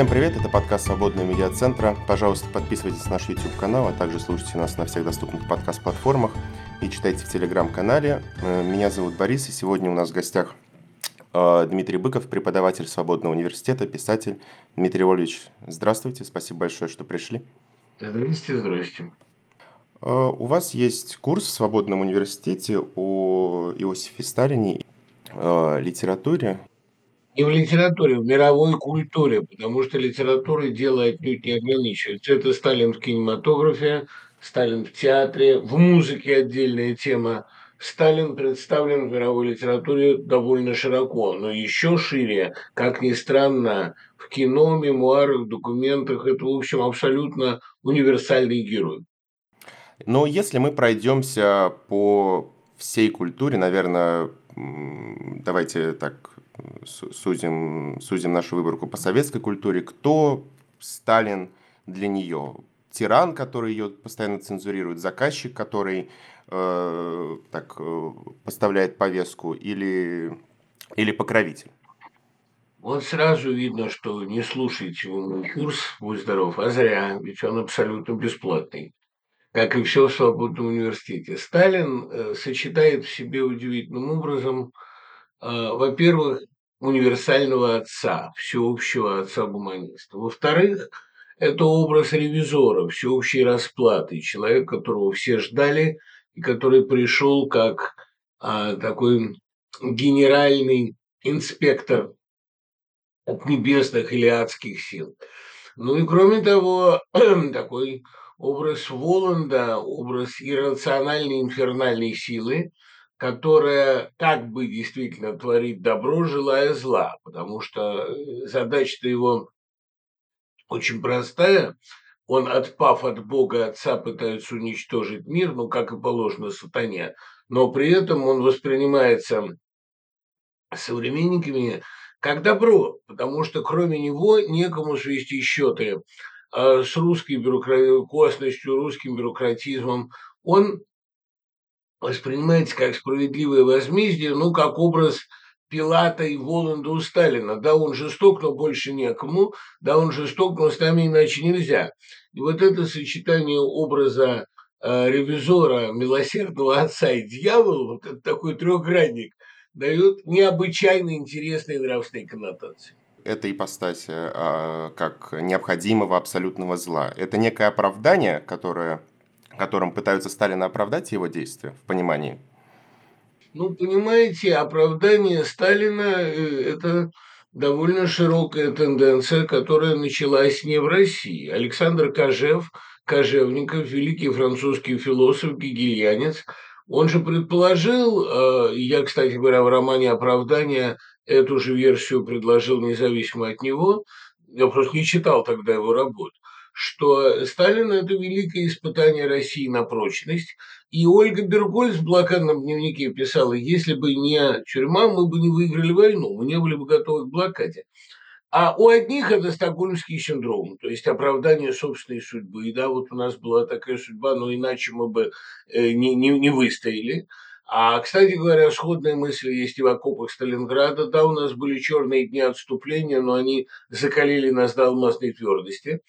Всем привет, это подкаст Свободного медиацентра. Пожалуйста, подписывайтесь на наш YouTube-канал, а также слушайте нас на всех доступных подкаст-платформах и читайте в Телеграм-канале. Э, меня зовут Борис, и сегодня у нас в гостях э, Дмитрий Быков, преподаватель Свободного университета, писатель. Дмитрий Ольевич, здравствуйте, спасибо большое, что пришли. Здравствуйте, здравствуйте. Э, у вас есть курс в Свободном университете о Иосифе Сталине, литературе не в литературе, в мировой культуре, потому что литература дело отнюдь не ограничивается. Это Сталин в кинематографе, Сталин в театре, в музыке отдельная тема. Сталин представлен в мировой литературе довольно широко, но еще шире, как ни странно, в кино, мемуарах, документах. Это, в общем, абсолютно универсальный герой. Но если мы пройдемся по всей культуре, наверное, давайте так сузим, сузим нашу выборку по советской культуре, кто Сталин для нее? Тиран, который ее постоянно цензурирует, заказчик, который э, так э, поставляет повестку, или, или покровитель? Вот сразу видно, что не слушайте мой курс «Будь здоров», а зря, ведь он абсолютно бесплатный, как и все в свободном университете. Сталин э, сочетает в себе удивительным образом, во-первых, универсального отца, всеобщего отца-гуманиста. Во-вторых, это образ ревизора, всеобщей расплаты, человек, которого все ждали и который пришел как а, такой генеральный инспектор от небесных или адских сил. Ну и кроме того, такой образ Воланда, образ иррациональной инфернальной силы, которая как бы действительно творит добро, желая зла, потому что э, задача-то его очень простая. Он, отпав от Бога Отца, пытается уничтожить мир, ну, как и положено сатане, но при этом он воспринимается современниками как добро, потому что кроме него некому свести счеты а, с русской бюрократией, косностью, русским бюрократизмом. Он воспринимается как справедливое возмездие, ну, как образ Пилата и Воланда у Сталина. Да, он жесток, но больше некому. Да, он жесток, но с нами иначе нельзя. И вот это сочетание образа э, ревизора, милосердного отца и дьявола, вот это такой трехгранник, дает необычайно интересные нравственные коннотации. Это ипостась э, как необходимого абсолютного зла. Это некое оправдание, которое которым пытаются Сталина оправдать его действия в понимании? Ну, понимаете, оправдание Сталина э, – это довольно широкая тенденция, которая началась не в России. Александр Кожев, Кожевников, великий французский философ, гегельянец, он же предположил, э, я, кстати говоря, в романе «Оправдание» эту же версию предложил независимо от него, я просто не читал тогда его работ, что Сталин – это великое испытание России на прочность. И Ольга Бергольц в блокадном дневнике писала, если бы не тюрьма, мы бы не выиграли войну, мы не были бы готовы к блокаде. А у одних это стокгольмский синдром, то есть оправдание собственной судьбы. И да, вот у нас была такая судьба, но иначе мы бы э, не, не, не выстояли. А, кстати говоря, сходные мысли есть и в окопах Сталинграда. Да, у нас были черные дни отступления, но они закалили нас до алмазной твердости.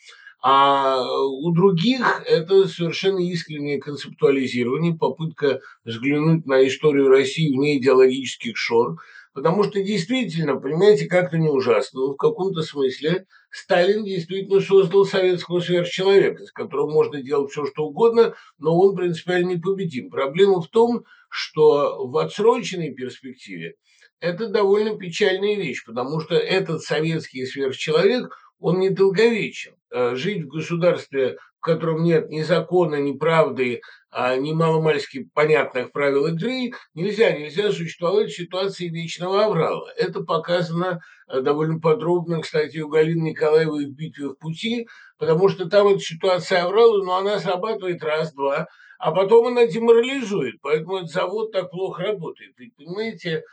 А у других это совершенно искреннее концептуализирование, попытка взглянуть на историю России вне идеологических шор, потому что действительно, понимаете, как-то не ужасно, но в каком-то смысле Сталин действительно создал советского сверхчеловека, с которым можно делать все, что угодно, но он принципиально непобедим. Проблема в том, что в отсроченной перспективе это довольно печальная вещь, потому что этот советский сверхчеловек, он недолговечен. Э, жить в государстве, в котором нет ни закона, ни правды, а ни маломальски понятных правил игры, нельзя, нельзя существовать в ситуации вечного аврала. Это показано э, довольно подробно, кстати, у Галины Николаевой в «Битве в пути», потому что там эта ситуация аврала, но она срабатывает раз-два, а потом она деморализует, поэтому этот завод так плохо работает. Ведь, понимаете,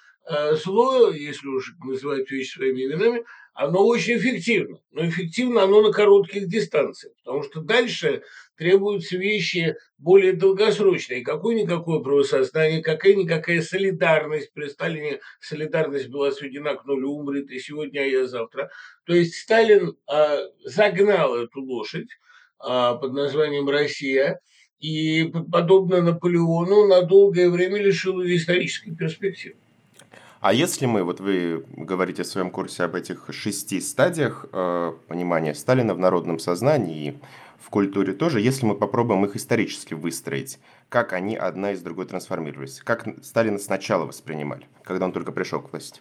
зло, если уж называть вещи своими именами, оно очень эффективно. Но эффективно оно на коротких дистанциях, потому что дальше требуются вещи более долгосрочные. Какое-никакое правосознание, какая-никакая солидарность. При Сталине солидарность была сведена к нулю, умрет и сегодня, а я завтра. То есть Сталин а, загнал эту лошадь а, под названием «Россия», и, подобно Наполеону, на долгое время лишил ее исторической перспективы. А если мы, вот вы говорите в своем курсе об этих шести стадиях э, понимания Сталина в народном сознании и в культуре тоже, если мы попробуем их исторически выстроить, как они одна из другой трансформировались, как Сталина сначала воспринимали, когда он только пришел к власти?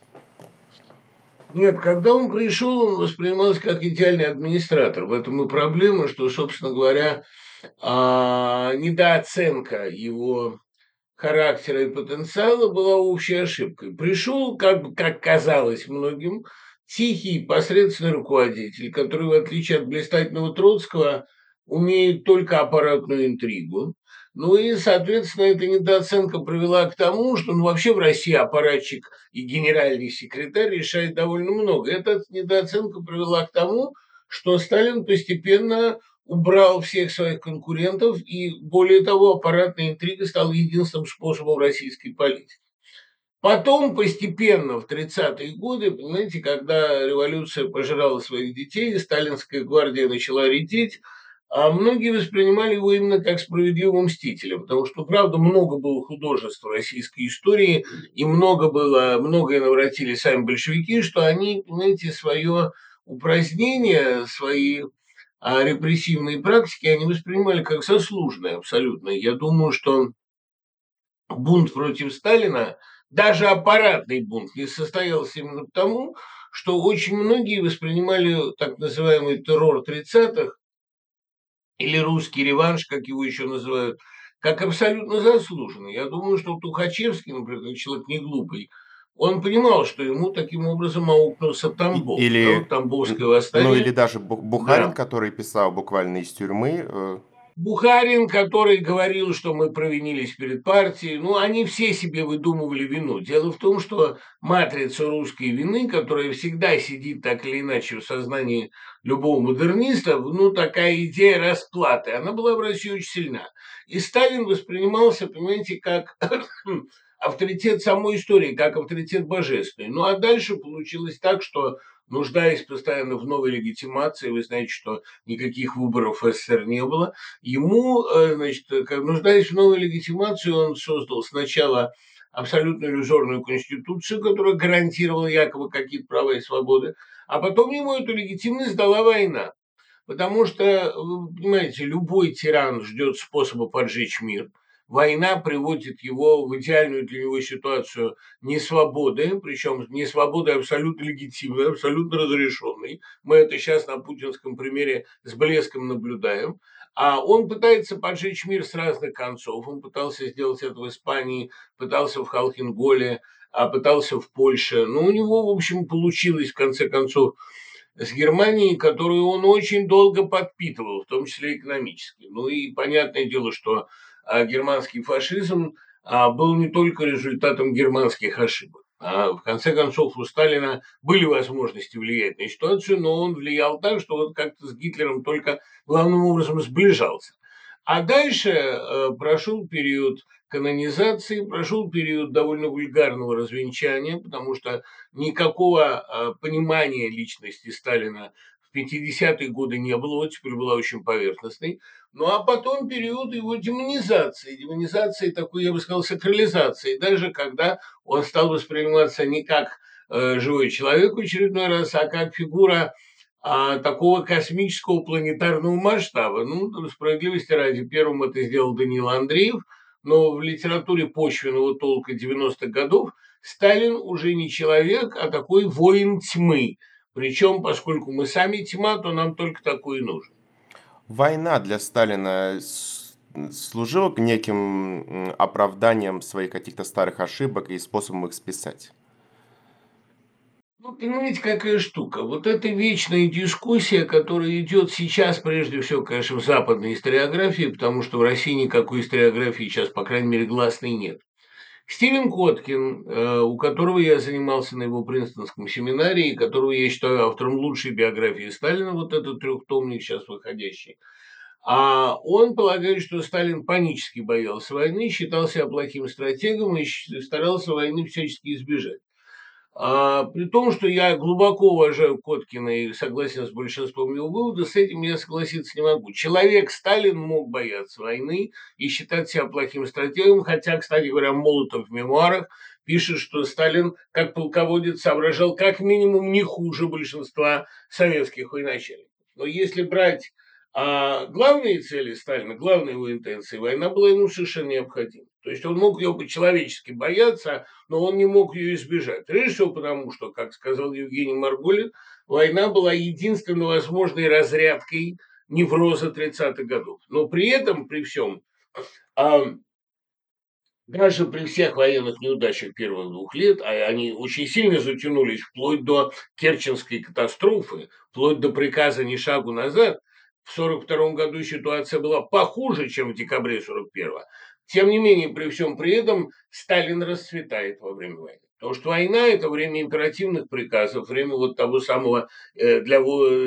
Нет, когда он пришел, он воспринимался как идеальный администратор. В этом и проблема, что, собственно говоря, а, недооценка его характера и потенциала была общей ошибкой. Пришел, как, как казалось многим, тихий, посредственный руководитель, который, в отличие от блистательного Троцкого, умеет только аппаратную интригу. Ну и, соответственно, эта недооценка привела к тому, что ну, вообще в России аппаратчик и генеральный секретарь решает довольно много. Эта недооценка привела к тому, что Сталин постепенно убрал всех своих конкурентов, и более того, аппаратная интрига стала единственным способом российской политики. Потом постепенно, в 30-е годы, понимаете, когда революция пожирала своих детей, сталинская гвардия начала редеть, а многие воспринимали его именно как справедливого мстителя, потому что, правда, много было художеств российской истории, и много было, многое навратили сами большевики, что они, понимаете, свое упразднение, свои а репрессивные практики они воспринимали как заслуженные абсолютно. Я думаю, что бунт против Сталина, даже аппаратный бунт, не состоялся именно потому, что очень многие воспринимали так называемый террор 30-х или русский реванш, как его еще называют, как абсолютно заслуженный. Я думаю, что Тухачевский, например, человек не глупый, он понимал, что ему таким образом аукнулся Тамбов, или, да, Тамбовское восстание. Ну или даже Бухарин, да. который писал буквально из тюрьмы. Э, Бухарин, который говорил, что мы провинились перед партией, ну, они все себе выдумывали вину. Дело в том, что матрица русской вины, которая всегда сидит так или иначе в сознании любого модерниста, ну, такая идея расплаты, она была в России очень сильна. И Сталин воспринимался, понимаете, как авторитет самой истории, как авторитет божественный. Ну а дальше получилось так, что нуждаясь постоянно в новой легитимации, вы знаете, что никаких выборов в СССР не было, ему, э, значит, нуждаясь в новой легитимации, он создал сначала абсолютно иллюзорную конституцию, которая гарантировала якобы какие-то права и свободы, а потом ему эту легитимность дала война. Потому что, вы понимаете, любой тиран ждет способа поджечь мир – война приводит его в идеальную для него ситуацию несвободы, причем несвободы абсолютно легитимной, абсолютно разрешенной. Мы это сейчас на путинском примере с блеском наблюдаем. А он пытается поджечь мир с разных концов. Он пытался сделать это в Испании, пытался в Халхинголе, а пытался в Польше. Но у него, в общем, получилось, в конце концов, с Германией, которую он очень долго подпитывал, в том числе экономически. Ну и понятное дело, что а германский фашизм а, был не только результатом германских ошибок. А в конце концов у Сталина были возможности влиять на ситуацию, но он влиял так, что вот как-то с Гитлером только главным образом сближался. А дальше э, прошел период канонизации, прошел период довольно вульгарного развенчания, потому что никакого э, понимания личности Сталина в 50-е годы не было, теперь была очень поверхностной. Ну а потом период его демонизации, демонизации такой, я бы сказал, сакрализации, даже когда он стал восприниматься не как э, живой человек в очередной раз, а как фигура а, такого космического планетарного масштаба. Ну, справедливости ради, первым это сделал Данил Андреев, но в литературе почвенного толка 90-х годов Сталин уже не человек, а такой воин тьмы. Причем, поскольку мы сами тьма, то нам только такой и нужен. Война для Сталина служила неким оправданием своих каких-то старых ошибок и способом их списать? Ну, понимаете, какая штука. Вот эта вечная дискуссия, которая идет сейчас, прежде всего, конечно, в западной историографии, потому что в России никакой историографии сейчас, по крайней мере, гласной нет. Стивен Коткин, э, у которого я занимался на его Принстонском семинаре, и которого я считаю автором лучшей биографии Сталина, вот этот трехтомник сейчас выходящий, а он полагает, что Сталин панически боялся войны, считал себя плохим стратегом и старался войны всячески избежать. А, при том, что я глубоко уважаю Коткина и согласен с большинством его выводов, с этим я согласиться не могу. Человек Сталин мог бояться войны и считать себя плохим стратегом, хотя, кстати говоря, Молотов в мемуарах пишет, что Сталин, как полководец, соображал как минимум не хуже большинства советских военачальников. Но если брать а главные цели Сталина, главные его интенции, война была ему совершенно необходима. То есть он мог ее по-человечески бояться, но он не мог ее избежать. Прежде всего потому, что, как сказал Евгений Марголин, война была единственной возможной разрядкой невроза 30-х годов. Но при этом, при всем, а, даже при всех военных неудачах первых двух лет, а они очень сильно затянулись вплоть до Керченской катастрофы, вплоть до приказа «ни шагу назад», в 1942 году ситуация была похуже, чем в декабре 1941. Тем не менее, при всем при этом Сталин расцветает во время войны. Потому что война – это время императивных приказов, время вот того самого э, для,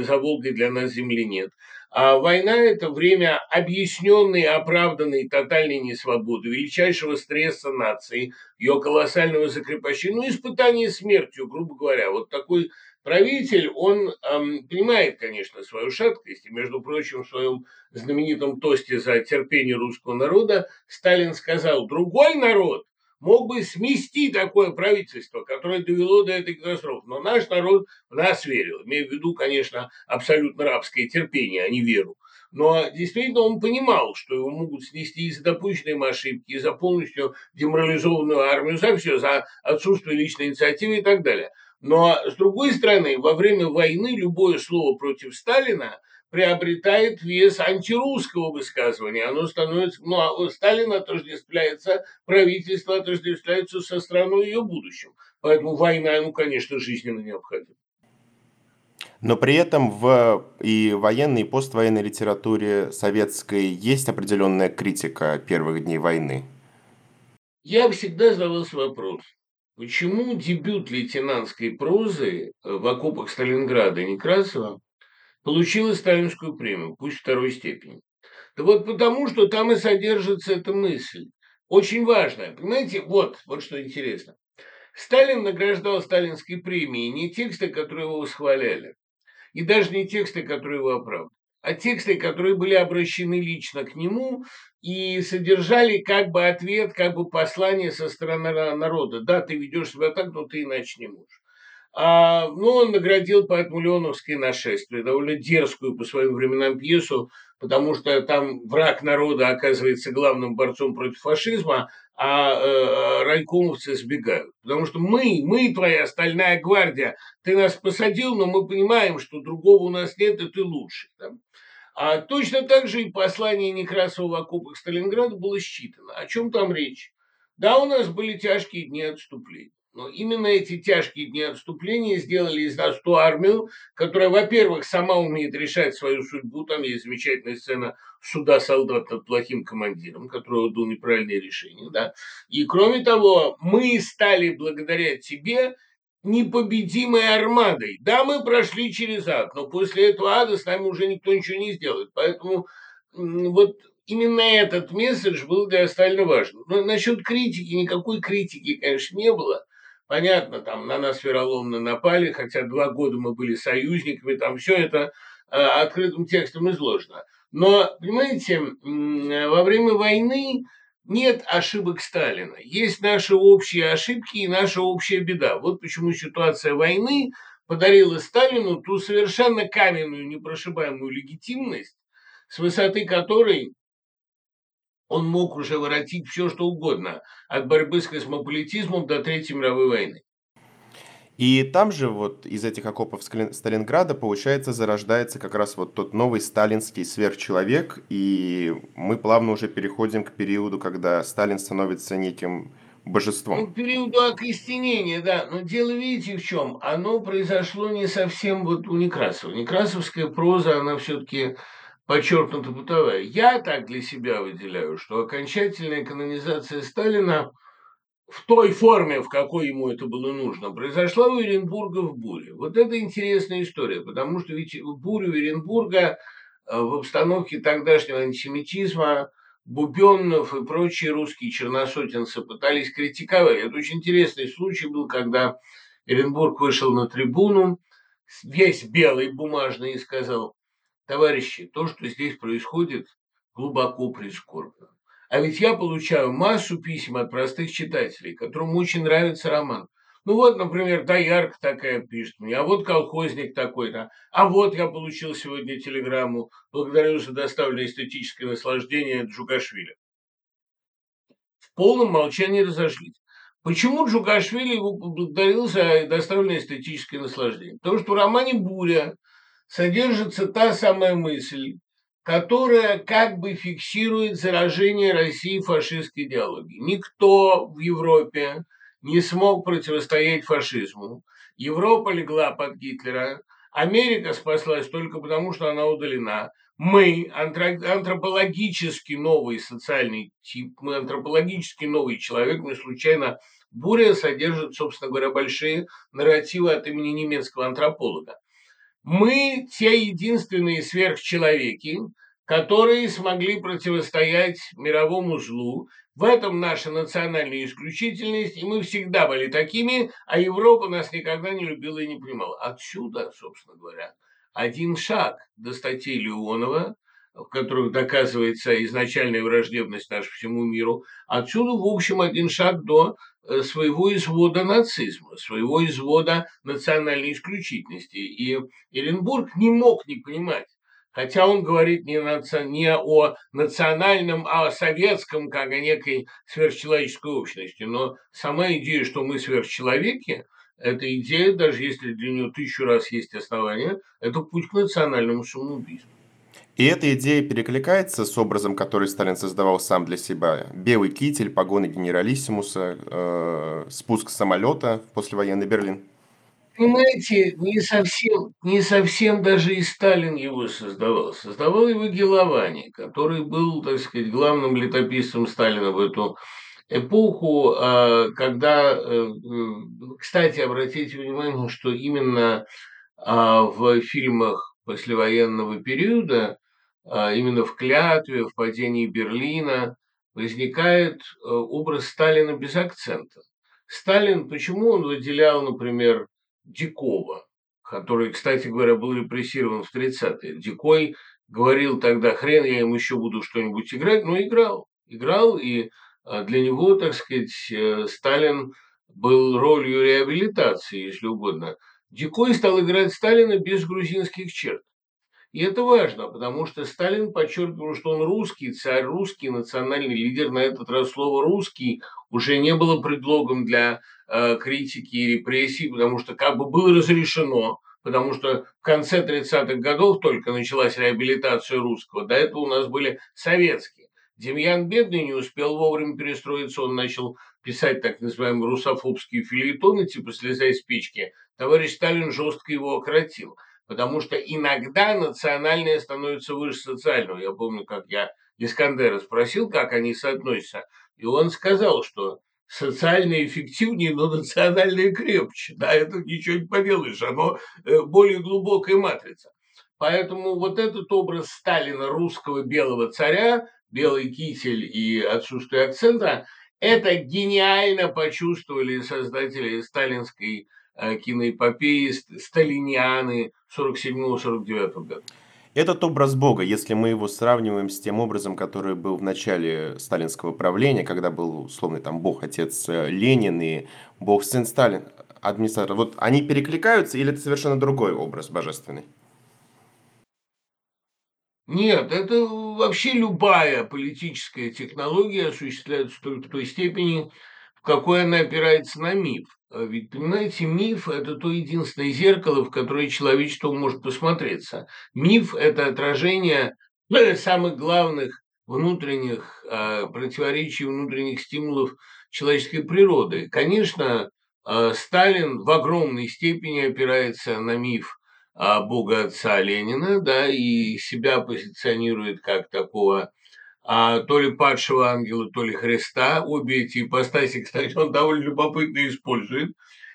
«за Волгой для нас земли нет». А война – это время объясненной, оправданной тотальной несвободы, величайшего стресса нации, ее колоссального закрепощения, ну, испытания смертью, грубо говоря. Вот такой Правитель, он эм, понимает, конечно, свою шаткость, и, между прочим, в своем знаменитом тосте за терпение русского народа Сталин сказал, другой народ мог бы смести такое правительство, которое довело до этой катастрофы, но наш народ в нас верил, имея в виду, конечно, абсолютно рабское терпение, а не веру. Но действительно он понимал, что его могут снести из-за допущенной ошибки, за полностью деморализованную армию, за все, за отсутствие личной инициативы и так далее. Но, с другой стороны, во время войны любое слово против Сталина приобретает вес антирусского высказывания. Оно становится, ну, а Сталин отождествляется, правительство отождествляется со страной ее будущим. Поэтому война ему, конечно, жизненно необходима. Но при этом в и военной, и поствоенной литературе советской есть определенная критика первых дней войны. Я всегда задавался вопрос, Почему дебют лейтенантской прозы э, в окопах Сталинграда Некрасова получила сталинскую премию, пусть второй степени? Да вот потому, что там и содержится эта мысль. Очень важная. Понимаете, вот, вот что интересно. Сталин награждал сталинской премией не тексты, которые его восхваляли, и даже не тексты, которые его оправдывали а тексты, которые были обращены лично к нему и содержали как бы ответ, как бы послание со стороны народа. Да, ты ведешь себя так, но ты иначе не можешь. А, ну, он наградил поэтому Леоновское нашествие, довольно дерзкую по своим временам пьесу, потому что там враг народа оказывается главным борцом против фашизма, а э, райкомовцы сбегают. Потому что мы, мы твоя стальная гвардия, ты нас посадил, но мы понимаем, что другого у нас нет, и ты лучше. Да? А точно так же и послание Некрасова в окопах Сталинграда было считано. О чем там речь? Да, у нас были тяжкие дни отступления. Но именно эти тяжкие дни отступления сделали из нас ту армию, которая, во-первых, сама умеет решать свою судьбу. Там есть замечательная сцена суда солдат над плохим командиром, который отдал неправильное решение. Да? И кроме того, мы стали благодаря тебе непобедимой армадой. Да, мы прошли через ад, но после этого ада с нами уже никто ничего не сделает. Поэтому вот именно этот месседж был для Сталина важен. Но насчет критики, никакой критики, конечно, не было. Понятно, там на нас вероломно напали, хотя два года мы были союзниками, там все это э, открытым текстом изложено. Но, понимаете, во время войны нет ошибок Сталина. Есть наши общие ошибки и наша общая беда. Вот почему ситуация войны подарила Сталину ту совершенно каменную, непрошибаемую легитимность, с высоты которой он мог уже воротить все, что угодно, от борьбы с космополитизмом до Третьей мировой войны. И там же вот из этих окопов Сталинграда, получается, зарождается как раз вот тот новый сталинский сверхчеловек, и мы плавно уже переходим к периоду, когда Сталин становится неким божеством. Ну, к периоду окостенения, да. Но дело, видите, в чем? Оно произошло не совсем вот у Некрасова. Некрасовская проза, она все-таки подчеркнуто бытовая. Я так для себя выделяю, что окончательная канонизация Сталина в той форме, в какой ему это было нужно, произошла у Оренбурга в буре. Вот это интересная история, потому что ведь бурю Оренбурга э, в обстановке тогдашнего антисемитизма Бубенов и прочие русские черносотенцы пытались критиковать. Это очень интересный случай был, когда Оренбург вышел на трибуну, весь белый, бумажный, и сказал, товарищи, то, что здесь происходит, глубоко прискорбно. А ведь я получаю массу писем от простых читателей, которым очень нравится роман. Ну вот, например, Доярка такая пишет мне, а вот колхозник такой-то, а вот я получил сегодня телеграмму, благодарю за доставленное эстетическое наслаждение Джугашвили. В полном молчании разошлись. Почему Джугашвили его поблагодарил за доставленное эстетическое наслаждение? Потому что в романе «Буря» содержится та самая мысль, которая как бы фиксирует заражение России фашистской идеологией. Никто в Европе не смог противостоять фашизму. Европа легла под Гитлера. Америка спаслась только потому, что она удалена. Мы антропологически новый социальный тип, мы антропологически новый человек, не случайно Буря содержит, собственно говоря, большие нарративы от имени немецкого антрополога. Мы те единственные сверхчеловеки, которые смогли противостоять мировому злу. В этом наша национальная исключительность, и мы всегда были такими, а Европа нас никогда не любила и не понимала. Отсюда, собственно говоря, один шаг до статей Леонова, в которых доказывается изначальная враждебность наша всему миру, отсюда, в общем, один шаг до своего извода нацизма, своего извода национальной исключительности. И Эренбург не мог не понимать, хотя он говорит не, наци... не о национальном, а о советском, как о некой сверхчеловеческой общности. Но сама идея, что мы сверхчеловеки, эта идея, даже если для нее тысячу раз есть основания, это путь к национальному самоубийству. И эта идея перекликается с образом, который Сталин создавал сам для себя. Белый китель, погоны генералиссимуса, э, спуск самолета в послевоенный Берлин. Понимаете, не совсем, не совсем даже и Сталин его создавал. Создавал его Геловани, который был, так сказать, главным летописцем Сталина в эту эпоху, а, когда, э, э, кстати, обратите внимание, что именно а, в фильмах послевоенного периода именно в клятве, в падении Берлина возникает э, образ Сталина без акцента. Сталин, почему он выделял, например, Дикова, который, кстати говоря, был репрессирован в 30-е. Дикой говорил тогда, хрен я им еще буду что-нибудь играть, но играл. Играл, и а, для него, так сказать, э, Сталин был ролью реабилитации, если угодно. Дикой стал играть Сталина без грузинских черт. И это важно, потому что Сталин подчеркивал, что он русский, царь русский, национальный лидер. На этот раз слово «русский» уже не было предлогом для э, критики и репрессий, потому что как бы было разрешено, потому что в конце 30-х годов только началась реабилитация русского. До этого у нас были советские. Демьян Бедный не успел вовремя перестроиться, он начал писать так называемые русофобские филитоны, типа «Слезай с печки». Товарищ Сталин жестко его окротил потому что иногда национальное становится выше социального. Я помню, как я Искандера спросил, как они соотносятся, и он сказал, что социально эффективнее, но национальное крепче. Да, это ничего не поделаешь, оно э, более глубокая матрица. Поэтому вот этот образ Сталина, русского белого царя, белый китель и отсутствие акцента, это гениально почувствовали создатели сталинской киноэпопеи сталинианы 47-49 года. Этот образ Бога, если мы его сравниваем с тем образом, который был в начале сталинского правления, когда был условный там Бог, отец э, Ленин и Бог, сын Сталин, администратор, вот они перекликаются или это совершенно другой образ божественный? Нет, это вообще любая политическая технология осуществляется только в той степени, в какой она опирается на миф. А ведь, понимаете, миф – это то единственное зеркало, в которое человечество может посмотреться. Миф – это отражение ну, самых главных внутренних э, противоречий, внутренних стимулов человеческой природы. Конечно, э, Сталин в огромной степени опирается на миф Бога Отца Ленина, да, и себя позиционирует как такого а, то ли падшего ангела, то ли Христа. Обе эти ипостаси, кстати, он довольно любопытно использует.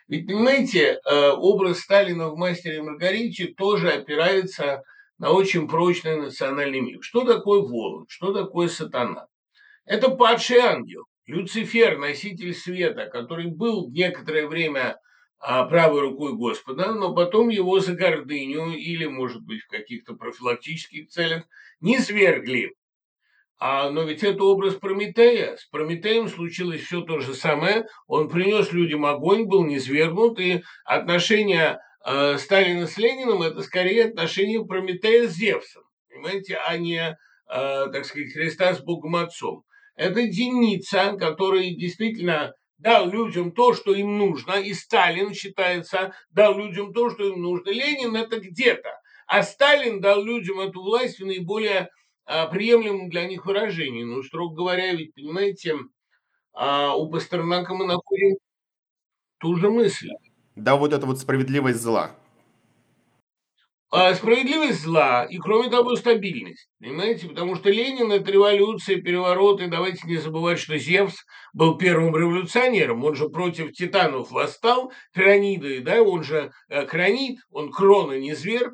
Ведь, понимаете, э, образ Сталина в «Мастере Маргарите» тоже опирается на очень прочный национальный миф. Что такое Воланд? Что такое сатана? Это падший ангел, Люцифер, носитель света, который был некоторое время а, правой рукой Господа, но потом его за гордыню или, может быть, в каких-то профилактических целях не свергли а, но ведь это образ Прометея. С Прометеем случилось все то же самое. Он принес людям огонь, был низвергнут, и отношения э, Сталина с Лениным – это скорее отношения Прометея с Зевсом, понимаете, а не, э, так сказать, Христа с Богом Отцом. Это Деница, который действительно дал людям то, что им нужно, и Сталин, считается, дал людям то, что им нужно. Ленин – это где-то. А Сталин дал людям эту власть в наиболее приемлемым для них выражением. Ну, строго говоря, ведь, понимаете, а у Пастернака мы находим ту же мысль. Да, вот это вот справедливость зла. А справедливость зла и, кроме того, стабильность. Понимаете? Потому что Ленин – это революция, переворот. И давайте не забывать, что Зевс был первым революционером. Он же против титанов восстал, Крониды, да, он же э, Кронид, он крона не зверг.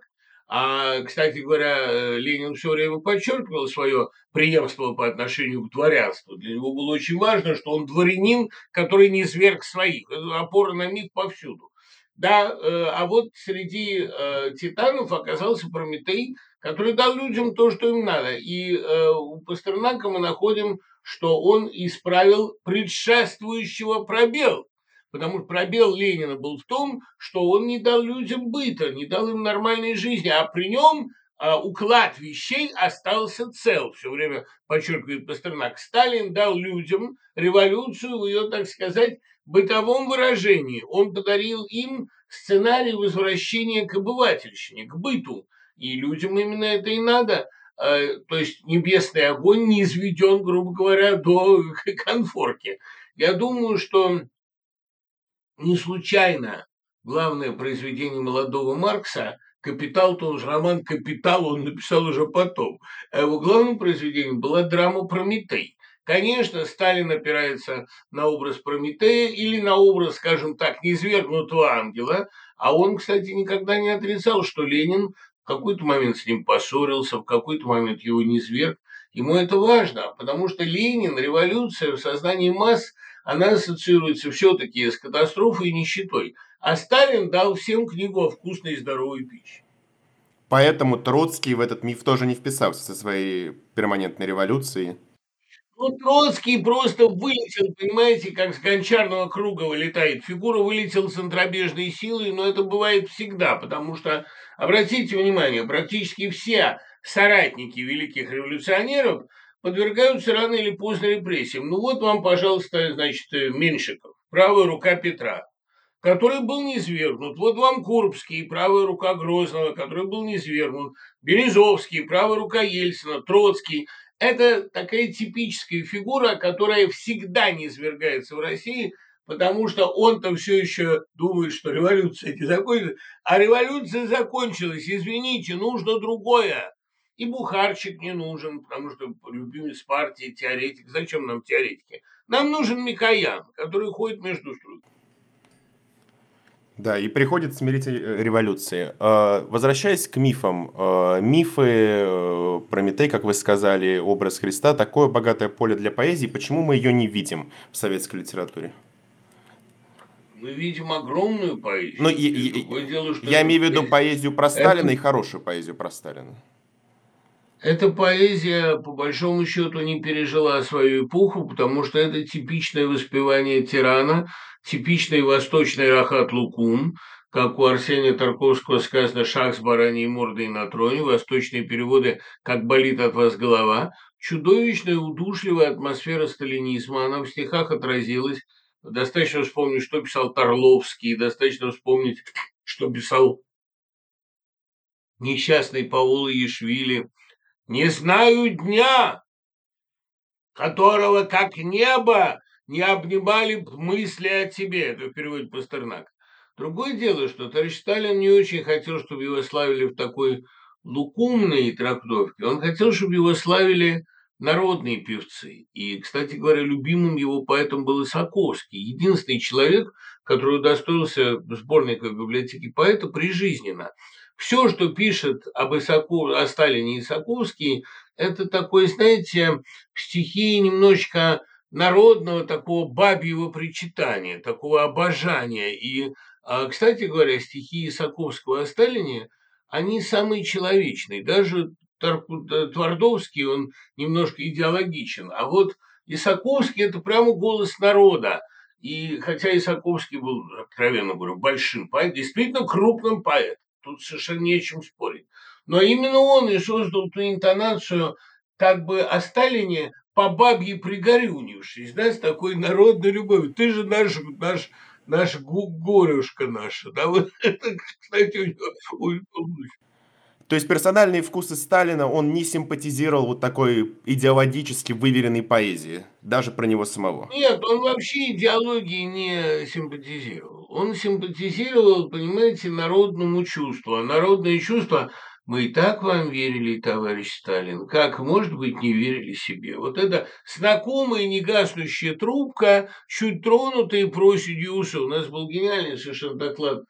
А, кстати говоря, Ленин все время подчеркивал свое преемство по отношению к дворянству. Для него было очень важно, что он дворянин, который не зверг своих. Это опора на миф повсюду. Да, э, а вот среди э, титанов оказался Прометей, который дал людям то, что им надо. И э, у Пастернака мы находим, что он исправил предшествующего пробел потому что пробел Ленина был в том, что он не дал людям быта, не дал им нормальной жизни, а при нем а, уклад вещей остался цел. Все время подчеркивает Пастернак. Сталин дал людям революцию в ее, так сказать, бытовом выражении. Он подарил им сценарий возвращения к обывательщине, к быту. И людям именно это и надо. А, то есть небесный огонь не изведен, грубо говоря, до конфорки. Я думаю, что не случайно главное произведение молодого Маркса «Капитал», то же роман «Капитал» он написал уже потом. А его главным произведением была драма «Прометей». Конечно, Сталин опирается на образ Прометея или на образ, скажем так, низвергнутого ангела, а он, кстати, никогда не отрицал, что Ленин в какой-то момент с ним поссорился, в какой-то момент его низверг. Ему это важно, потому что Ленин, революция в сознании масс – она ассоциируется все-таки с катастрофой и нищетой. А Сталин дал всем книгу о вкусной и здоровой пище. Поэтому Троцкий в этот миф тоже не вписался со своей перманентной революцией. Ну, Троцкий просто вылетел, понимаете, как с гончарного круга вылетает. Фигура вылетела центробежной силой, но это бывает всегда, потому что, обратите внимание, практически все соратники великих революционеров – подвергаются рано или поздно репрессиям. Ну вот вам, пожалуйста, значит, э, Меньшиков, правая рука Петра, который был низвергнут. Вот вам Курбский, правая рука Грозного, который был низвергнут. Березовский, правая рука Ельцина, Троцкий. Это такая типическая фигура, которая всегда не свергается в России, потому что он-то все еще думает, что революция не закончилась. А революция закончилась, извините, нужно другое. И Бухарчик не нужен, потому что любимец партии, теоретик. Зачем нам теоретики? Нам нужен Микоян, который ходит между строк. Да, и приходит смиритель э, революции. А, возвращаясь к мифам. А, мифы, э, Прометей, как вы сказали, образ Христа, такое богатое поле для поэзии. Почему мы ее не видим в советской литературе? Мы видим огромную поэзию. Но ну, я, дело, что я имею в виду поэзию про Сталина это... и хорошую поэзию про Сталина. Эта поэзия, по большому счету, не пережила свою эпоху, потому что это типичное воспевание тирана, типичный восточный рахат лукум, как у Арсения Тарковского сказано «шах с бараньей мордой на троне», восточные переводы «как болит от вас голова», чудовищная удушливая атмосфера сталинизма, она в стихах отразилась. Достаточно вспомнить, что писал Торловский, достаточно вспомнить, что писал несчастный Паул Ешвили – не знаю дня, которого как небо не обнимали мысли о тебе. Это переводит Пастернак. Другое дело, что товарищ Сталин не очень хотел, чтобы его славили в такой лукумной трактовке. Он хотел, чтобы его славили народные певцы. И, кстати говоря, любимым его поэтом был Исаковский, единственный человек, который удостоился сборника в библиотеке поэта прижизненно. Все, что пишет об, Исаков... о Сталине Исаковский, это такой, знаете, стихи немножечко народного такого бабьего причитания, такого обожания. И, а, кстати говоря, стихи Исаковского о Сталине, они самые человечные. Даже Твардовский, он немножко идеологичен. А вот Исаковский – это прямо голос народа. И хотя Исаковский был, откровенно говоря, большим поэтом, действительно крупным поэтом, тут совершенно не о чем спорить. Но именно он и создал ту интонацию как бы о Сталине по бабье пригорюнившись, да, с такой народной любовью. Ты же наш, наш, наш горюшка наша, да, вот это, кстати, у него то есть персональные вкусы Сталина он не симпатизировал вот такой идеологически выверенной поэзии, даже про него самого. Нет, он вообще идеологии не симпатизировал. Он симпатизировал, понимаете, народному чувству. А народное чувство мы и так вам верили, товарищ Сталин, как, может быть, не верили себе. Вот это знакомая негаснущая трубка, чуть тронутая проседью усы. У нас был гениальный совершенно доклад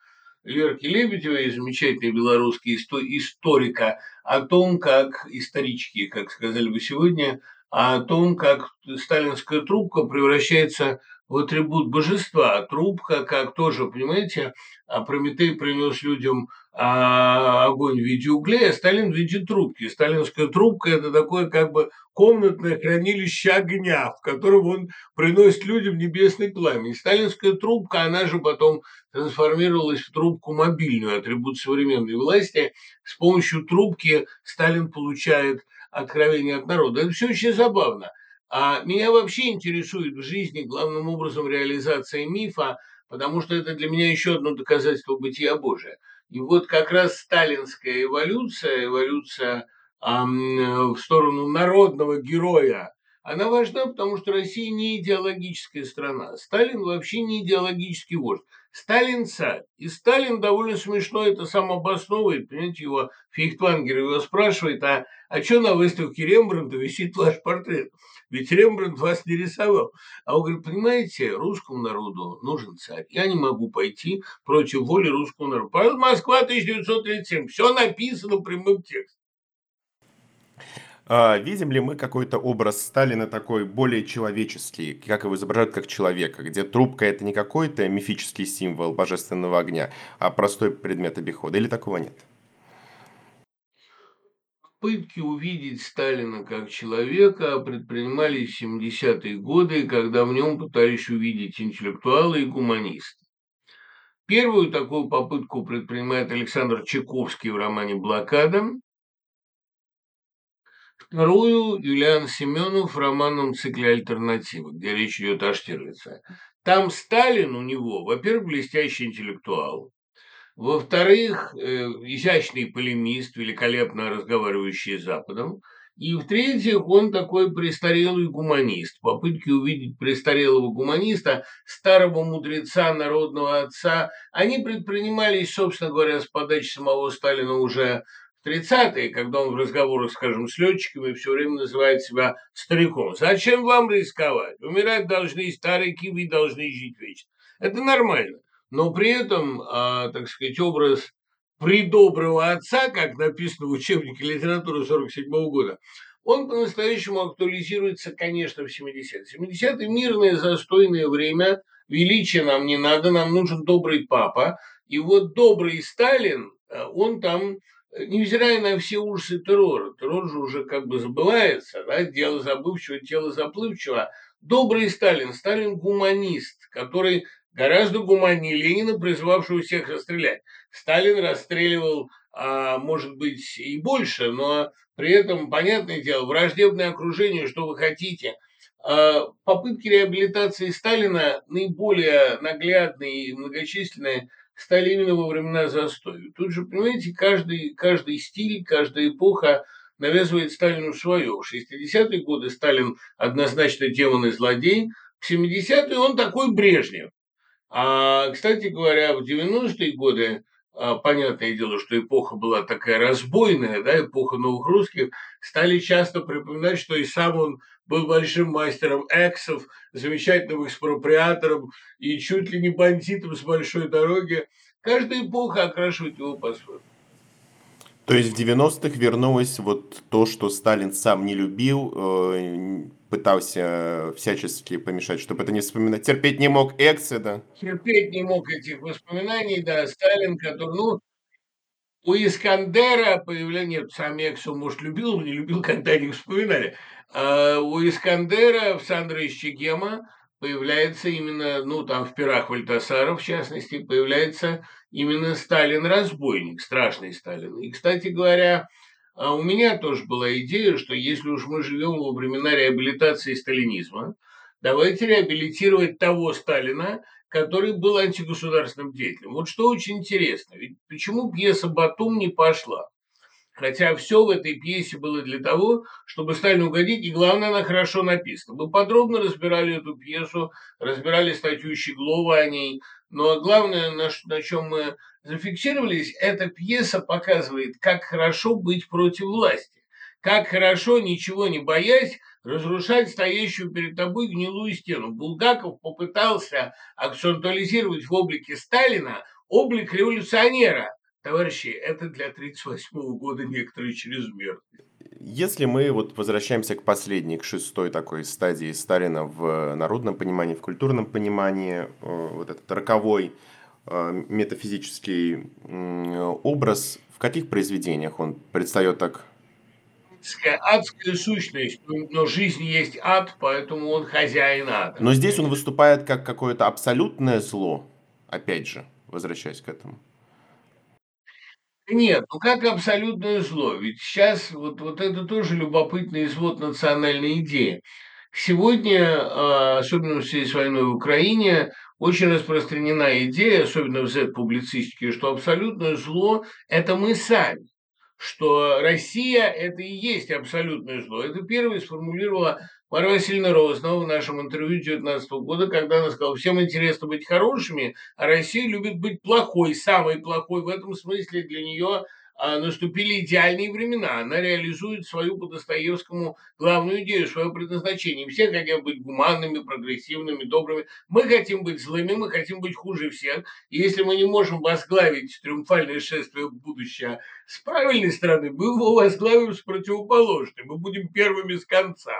Лерки Лебедевой, замечательной белорусской историка, о том, как исторички, как сказали бы сегодня, о том, как сталинская трубка превращается в атрибут божества. А трубка, как тоже, понимаете, а Прометей принес людям а, огонь в виде угля, а Сталин в виде трубки. Сталинская трубка – это такое как бы комнатное хранилище огня, в котором он приносит людям небесный пламень. Сталинская трубка, она же потом трансформировалась в трубку мобильную, атрибут современной власти. С помощью трубки Сталин получает откровение от народа. Это все очень забавно. А меня вообще интересует в жизни главным образом реализация мифа, потому что это для меня еще одно доказательство бытия Божия – и вот как раз сталинская эволюция, эволюция эм, в сторону народного героя, она важна, потому что Россия не идеологическая страна. Сталин вообще не идеологический вождь. Сталин царь. И Сталин довольно смешно это сам обосновывает. Понимаете, его Фейхтвангер его спрашивает, а, а что на выставке Рембрандта висит ваш портрет? Ведь Рембрандт вас не рисовал. А он говорит, понимаете, русскому народу нужен царь. Я не могу пойти против воли русского народа. Москва 1937. Все написано прямым текстом. А, видим ли мы какой-то образ Сталина такой более человеческий, как его изображают как человека, где трубка это не какой-то мифический символ божественного огня, а простой предмет обихода, или такого нет? Попытки увидеть Сталина как человека предпринимались в 70-е годы, когда в нем пытались увидеть интеллектуалы и гуманисты. Первую такую попытку предпринимает Александр Чайковский в романе «Блокада», Вторую Юлиан Семенов в романном цикле «Альтернатива», где речь идет о Штирлице. Там Сталин у него, во-первых, блестящий интеллектуал, во-вторых, э, изящный полемист, великолепно разговаривающий с Западом, и в-третьих, он такой престарелый гуманист. Попытки увидеть престарелого гуманиста, старого мудреца, народного отца, они предпринимались, собственно говоря, с подачи самого Сталина уже 30-е, когда он в разговорах, скажем, с летчиками все время называет себя стариком. Зачем вам рисковать? Умирать должны старые кивы должны жить вечно. Это нормально. Но при этом, а, так сказать, образ придоброго отца, как написано в учебнике литературы 47 года, он по-настоящему актуализируется, конечно, в 70-е. 70-е – мирное, застойное время, величия нам не надо, нам нужен добрый папа. И вот добрый Сталин, а, он там невзирая на все ужасы террора, террор же уже как бы забывается, да, дело забывчиво, тело заплывчиво, добрый Сталин, Сталин гуманист, который гораздо гуманнее Ленина, призывавшего всех расстрелять. Сталин расстреливал, а, может быть, и больше, но при этом, понятное дело, враждебное окружение, что вы хотите. А, попытки реабилитации Сталина наиболее наглядные и многочисленные – стали именно во времена застоя. Тут же, понимаете, каждый, каждый стиль, каждая эпоха навязывает Сталину свое. В 60-е годы Сталин однозначно демон и злодей, в 70-е он такой Брежнев. А, кстати говоря, в 90-е годы понятное дело, что эпоха была такая разбойная, да, эпоха новых русских, стали часто припоминать, что и сам он был большим мастером эксов, замечательным экспроприатором и чуть ли не бандитом с большой дороги. Каждая эпоха окрашивает его по-своему. То есть в 90-х вернулось вот то, что Сталин сам не любил, э, пытался всячески помешать, чтобы это не вспоминать. Терпеть не мог эксы, да? Терпеть не мог этих воспоминаний, да, Сталин, который, ну, у Искандера появление, сам Эксу, может, любил, не любил, когда они вспоминали. А у Искандера в Сандра из Чегема появляется именно, ну, там в пирах Вальтасара, в частности, появляется именно Сталин-разбойник, страшный Сталин. И, кстати говоря, а у меня тоже была идея, что если уж мы живем во времена реабилитации сталинизма, давайте реабилитировать того Сталина, который был антигосударственным деятелем. Вот что очень интересно, ведь почему пьеса «Батум» не пошла? Хотя все в этой пьесе было для того, чтобы Сталину угодить, и главное, она хорошо написана. Мы подробно разбирали эту пьесу, разбирали статью Щеглова о ней, но главное, на, на чем мы зафиксировались, эта пьеса показывает, как хорошо быть против власти, как хорошо, ничего не боясь, разрушать стоящую перед тобой гнилую стену. Булгаков попытался акцентуализировать в облике Сталина облик революционера – Товарищи, это для 1938 года некоторые чрезмерно. Если мы вот возвращаемся к последней, к шестой такой стадии Сталина в народном понимании, в культурном понимании, э, вот этот роковой э, метафизический образ, в каких произведениях он предстает так? Адская сущность, но жизнь есть ад, поэтому он хозяин ада. Но здесь он выступает как какое-то абсолютное зло, опять же, возвращаясь к этому. Нет, ну как абсолютное зло? Ведь сейчас вот, вот это тоже любопытный извод национальной идеи. Сегодня, а, особенно в связи с войной в Украине, очень распространена идея, особенно в Z-публицистике, что абсолютное зло – это мы сами что Россия – это и есть абсолютное зло. Это первое сформулировала Марья Васильевна Рознова в нашем интервью 2019 года, когда она сказала, всем интересно быть хорошими, а Россия любит быть плохой, самой плохой. В этом смысле для нее а, наступили идеальные времена. Она реализует свою по Достоевскому главную идею, свое предназначение. Все хотят быть гуманными, прогрессивными, добрыми. Мы хотим быть злыми, мы хотим быть хуже всех. И если мы не можем возглавить триумфальное шествие в будущее с правильной стороны, мы его возглавим с противоположной. Мы будем первыми с конца.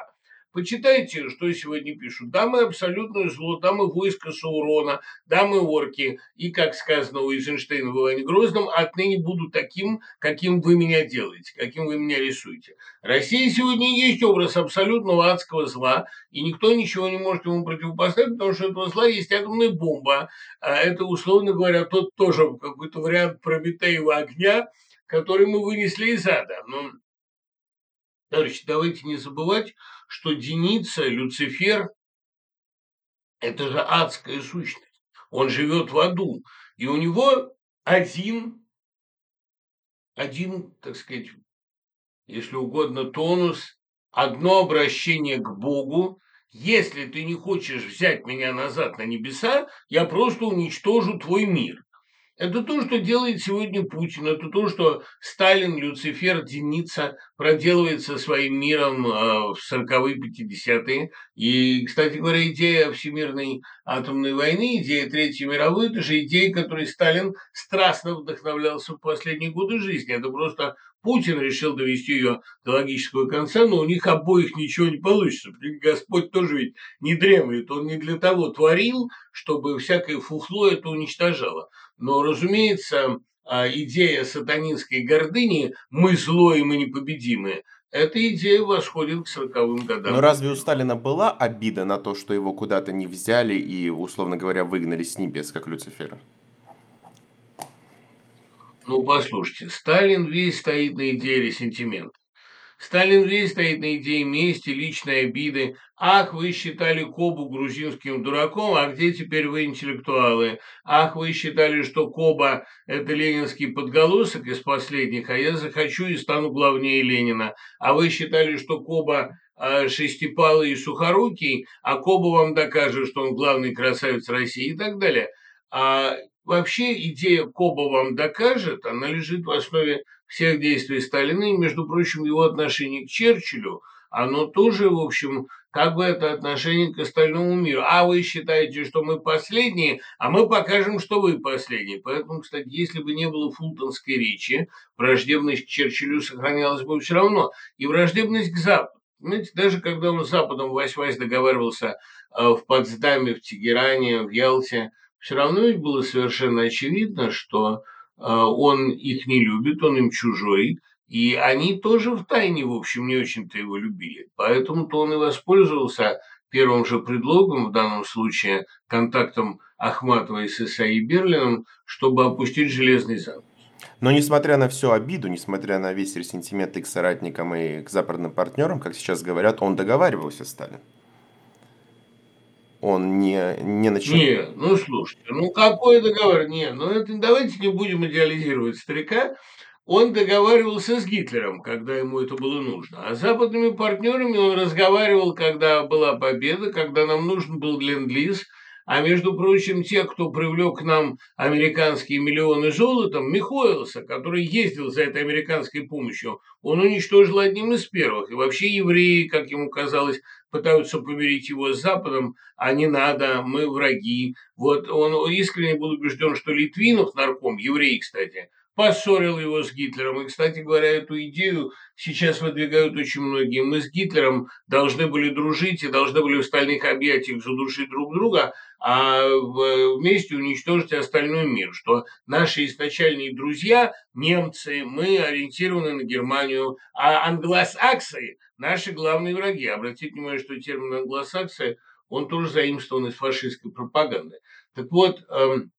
Почитайте, что сегодня пишут. Да, мы абсолютное зло, да, мы войско Саурона, да, мы орки. И, как сказано у Эйзенштейна в Иване Грозном, отныне буду таким, каким вы меня делаете, каким вы меня рисуете. Россия сегодня есть образ абсолютного адского зла, и никто ничего не может ему противопоставить, потому что этого зла есть атомная бомба. А это, условно говоря, тот тоже какой-то вариант Прометеева огня, который мы вынесли из ада. Но, товарищи, давайте не забывать, что Деница, Люцифер – это же адская сущность. Он живет в аду. И у него один, один, так сказать, если угодно, тонус, одно обращение к Богу. Если ты не хочешь взять меня назад на небеса, я просто уничтожу твой мир. Это то, что делает сегодня Путин, это то, что Сталин, Люцифер, Деница проделывает со своим миром а, в 40-е, 50-е. И, кстати говоря, идея всемирной атомной войны, идея Третьей мировой, это же идея, которой Сталин страстно вдохновлялся в последние годы жизни. Это просто Путин решил довести ее до логического конца, но у них обоих ничего не получится. Господь тоже ведь не дремлет. Он не для того творил, чтобы всякое фуфло это уничтожало. Но, разумеется, а, идея сатанинской гордыни «мы зло и мы непобедимы» эта идея восходит к 40-м годам. Но разве у Сталина была обида на то, что его куда-то не взяли и, условно говоря, выгнали с небес, как Люцифера? Ну, послушайте, Сталин весь стоит на идее ресентимента. Сталин весь стоит на идее мести, личной обиды. Ах, вы считали Кобу грузинским дураком, а где теперь вы интеллектуалы? Ах, вы считали, что Коба – это ленинский подголосок из последних, а я захочу и стану главнее Ленина. А вы считали, что Коба а, шестипалый и сухорукий, а Коба вам докажет, что он главный красавец России и так далее. А Вообще идея «Коба вам докажет», она лежит в основе всех действий Сталина, и, между прочим, его отношение к Черчиллю, оно тоже, в общем, как бы это отношение к остальному миру. А вы считаете, что мы последние, а мы покажем, что вы последние. Поэтому, кстати, если бы не было фултонской речи, враждебность к Черчиллю сохранялась бы все равно. И враждебность к Западу. Знаете, даже когда он с Западом вась-вась договаривался э, в Потсдаме, в Тегеране, в Ялте, все равно ведь было совершенно очевидно, что э, он их не любит, он им чужой, и они тоже в тайне, в общем, не очень-то его любили. Поэтому-то он и воспользовался первым же предлогом, в данном случае контактом Ахматовой с Исаи Берлином, чтобы опустить железный занавес. Но несмотря на всю обиду, несмотря на весь ресентимент и к соратникам, и к западным партнерам, как сейчас говорят, он договаривался, Сталин он не, не начал... Не, ну слушайте, ну какой договор? Не, ну это давайте не будем идеализировать старика. Он договаривался с Гитлером, когда ему это было нужно. А с западными партнерами он разговаривал, когда была победа, когда нам нужен был ленд-лиз – а между прочим, те, кто привлек к нам американские миллионы золотом, Михоэлса, который ездил за этой американской помощью, он уничтожил одним из первых. И вообще евреи, как ему казалось, пытаются помирить его с Западом, а не надо, мы враги. Вот он искренне был убежден, что Литвинов, нарком, еврей, кстати, поссорил его с Гитлером. И, кстати говоря, эту идею сейчас выдвигают очень многие. Мы с Гитлером должны были дружить и должны были в стальных объятиях задушить друг друга, а вместе уничтожить остальной мир, что наши изначальные друзья, немцы, мы ориентированы на Германию, а англосаксы – наши главные враги. Обратите внимание, что термин англосаксы, он тоже заимствован из фашистской пропаганды. Так вот, эм,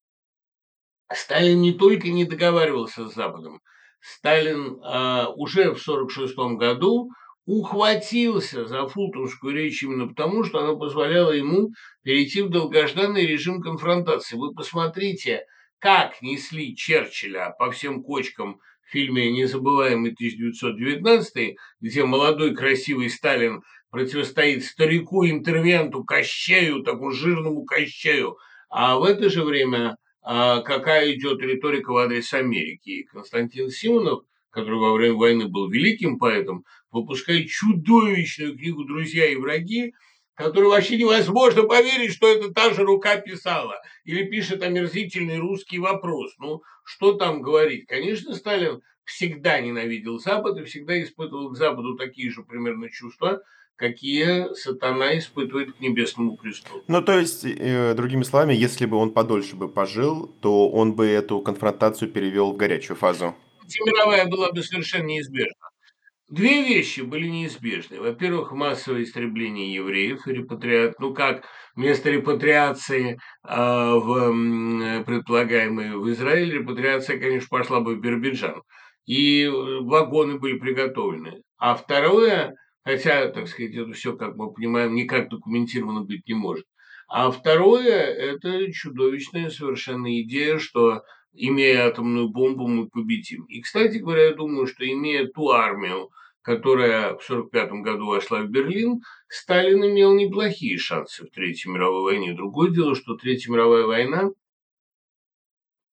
Сталин не только не договаривался с Западом, Сталин э, уже в 1946 году ухватился за фултонскую речь именно потому, что она позволяла ему перейти в долгожданный режим конфронтации. Вы посмотрите, как несли Черчилля по всем кочкам фильме «Незабываемый 1919», где молодой красивый Сталин противостоит старику-интервенту, Кощею, такому жирному Кощею, а в это же время а какая идет риторика в адрес Америки. Константин Симонов, который во время войны был великим поэтом, выпускает чудовищную книгу «Друзья и враги», которую вообще невозможно поверить, что это та же рука писала. Или пишет омерзительный русский вопрос. Ну, что там говорить? Конечно, Сталин всегда ненавидел Запад и всегда испытывал к Западу такие же примерно чувства, какие сатана испытывает к небесному престолу. Ну, то есть, э, другими словами, если бы он подольше бы пожил, то он бы эту конфронтацию перевел в горячую фазу. Мировая была бы совершенно неизбежна. Две вещи были неизбежны. Во-первых, массовое истребление евреев, репатриат, ну как вместо репатриации э, в предполагаемой в Израиль, репатриация, конечно, пошла бы в Биробиджан. И вагоны были приготовлены. А второе, Хотя, так сказать, это все, как мы понимаем, никак документировано быть не может. А второе – это чудовищная совершенно идея, что имея атомную бомбу, мы победим. И, кстати говоря, я думаю, что имея ту армию, которая в 1945 году вошла в Берлин, Сталин имел неплохие шансы в Третьей мировой войне. Другое дело, что Третья мировая война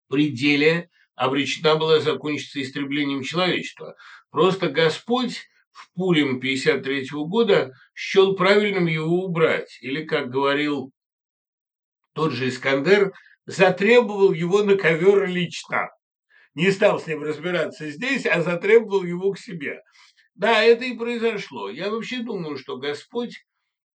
в пределе обречена была закончиться истреблением человечества. Просто Господь в Пулем 53 -го года счел правильным его убрать, или, как говорил тот же Искандер, затребовал его на ковер лично. Не стал с ним разбираться здесь, а затребовал его к себе. Да, это и произошло. Я вообще думаю, что Господь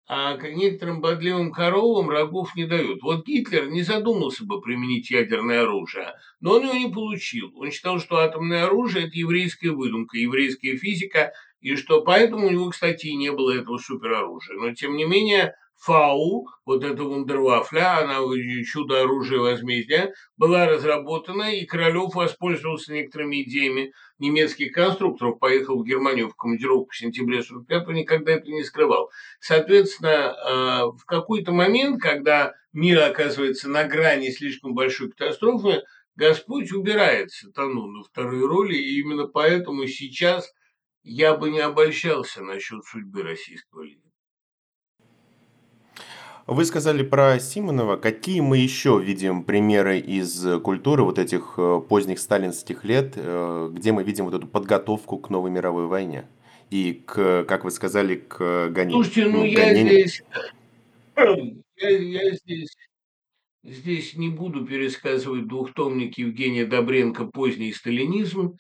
а к некоторым бодливым коровам рогов не дают. Вот Гитлер не задумался бы применить ядерное оружие, но он его не получил. Он считал, что атомное оружие – это еврейская выдумка, еврейская физика, и что поэтому у него, кстати, и не было этого супероружия. Но, тем не менее, Фау, вот эта вундервафля, она чудо оружия возмездия, была разработана, и Королев воспользовался некоторыми идеями немецких конструкторов, поехал в Германию в командировку в сентябре 45-го, никогда это не скрывал. Соответственно, а, в какой-то момент, когда мир оказывается на грани слишком большой катастрофы, Господь убирает сатану на второй роли, и именно поэтому сейчас я бы не обольщался насчет судьбы российского лидера. Вы сказали про Симонова. Какие мы еще видим примеры из культуры вот этих э, поздних сталинских лет, э, где мы видим вот эту подготовку к новой мировой войне? И к, как вы сказали, к гонению. Слушайте, ну я здесь, я, я здесь, здесь не буду пересказывать двухтомник Евгения Добренко «Поздний сталинизм»,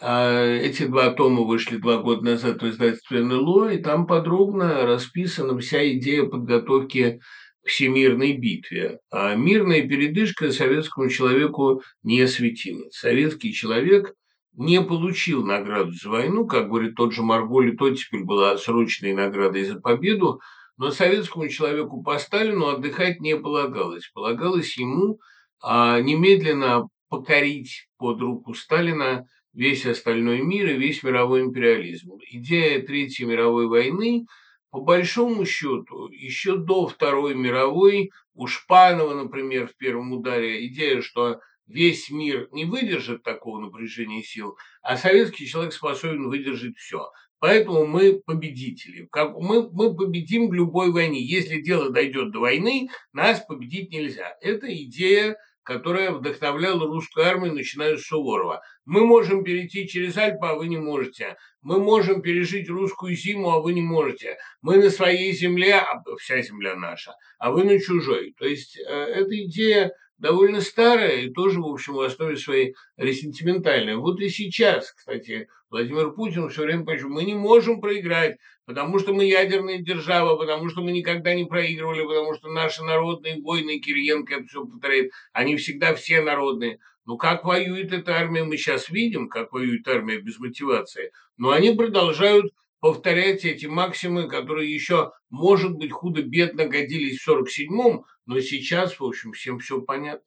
эти два тома вышли два года назад в издательстве НЛО, и там подробно расписана вся идея подготовки всемирной битве. А мирная передышка советскому человеку не светила. Советский человек не получил награду за войну, как говорит тот же Марголи, то теперь была срочной наградой за победу, но советскому человеку по Сталину отдыхать не полагалось. Полагалось ему а, немедленно покорить под руку Сталина весь остальной мир и весь мировой империализм. Идея Третьей мировой войны, по большому счету, еще до Второй мировой, у Шпанова, например, в первом ударе, идея, что весь мир не выдержит такого напряжения сил, а советский человек способен выдержать все. Поэтому мы победители. Как мы, мы победим в любой войне. Если дело дойдет до войны, нас победить нельзя. Это идея которая вдохновляла русскую армию, начиная с Суворова. Мы можем перейти через Альпы, а вы не можете. Мы можем пережить русскую зиму, а вы не можете. Мы на своей земле, а вся земля наша, а вы на чужой. То есть э, эта идея довольно старая и тоже, в общем, в основе своей ресентиментальная. Вот и сейчас, кстати, Владимир Путин все время почему мы не можем проиграть, потому что мы ядерная держава, потому что мы никогда не проигрывали, потому что наши народные войны, Кириенко это все повторяет, они всегда все народные. Ну, как воюет эта армия, мы сейчас видим, как воюет армия без мотивации. Но они продолжают повторять эти максимы, которые еще, может быть, худо-бедно годились в 47-м, но сейчас, в общем, всем все понятно.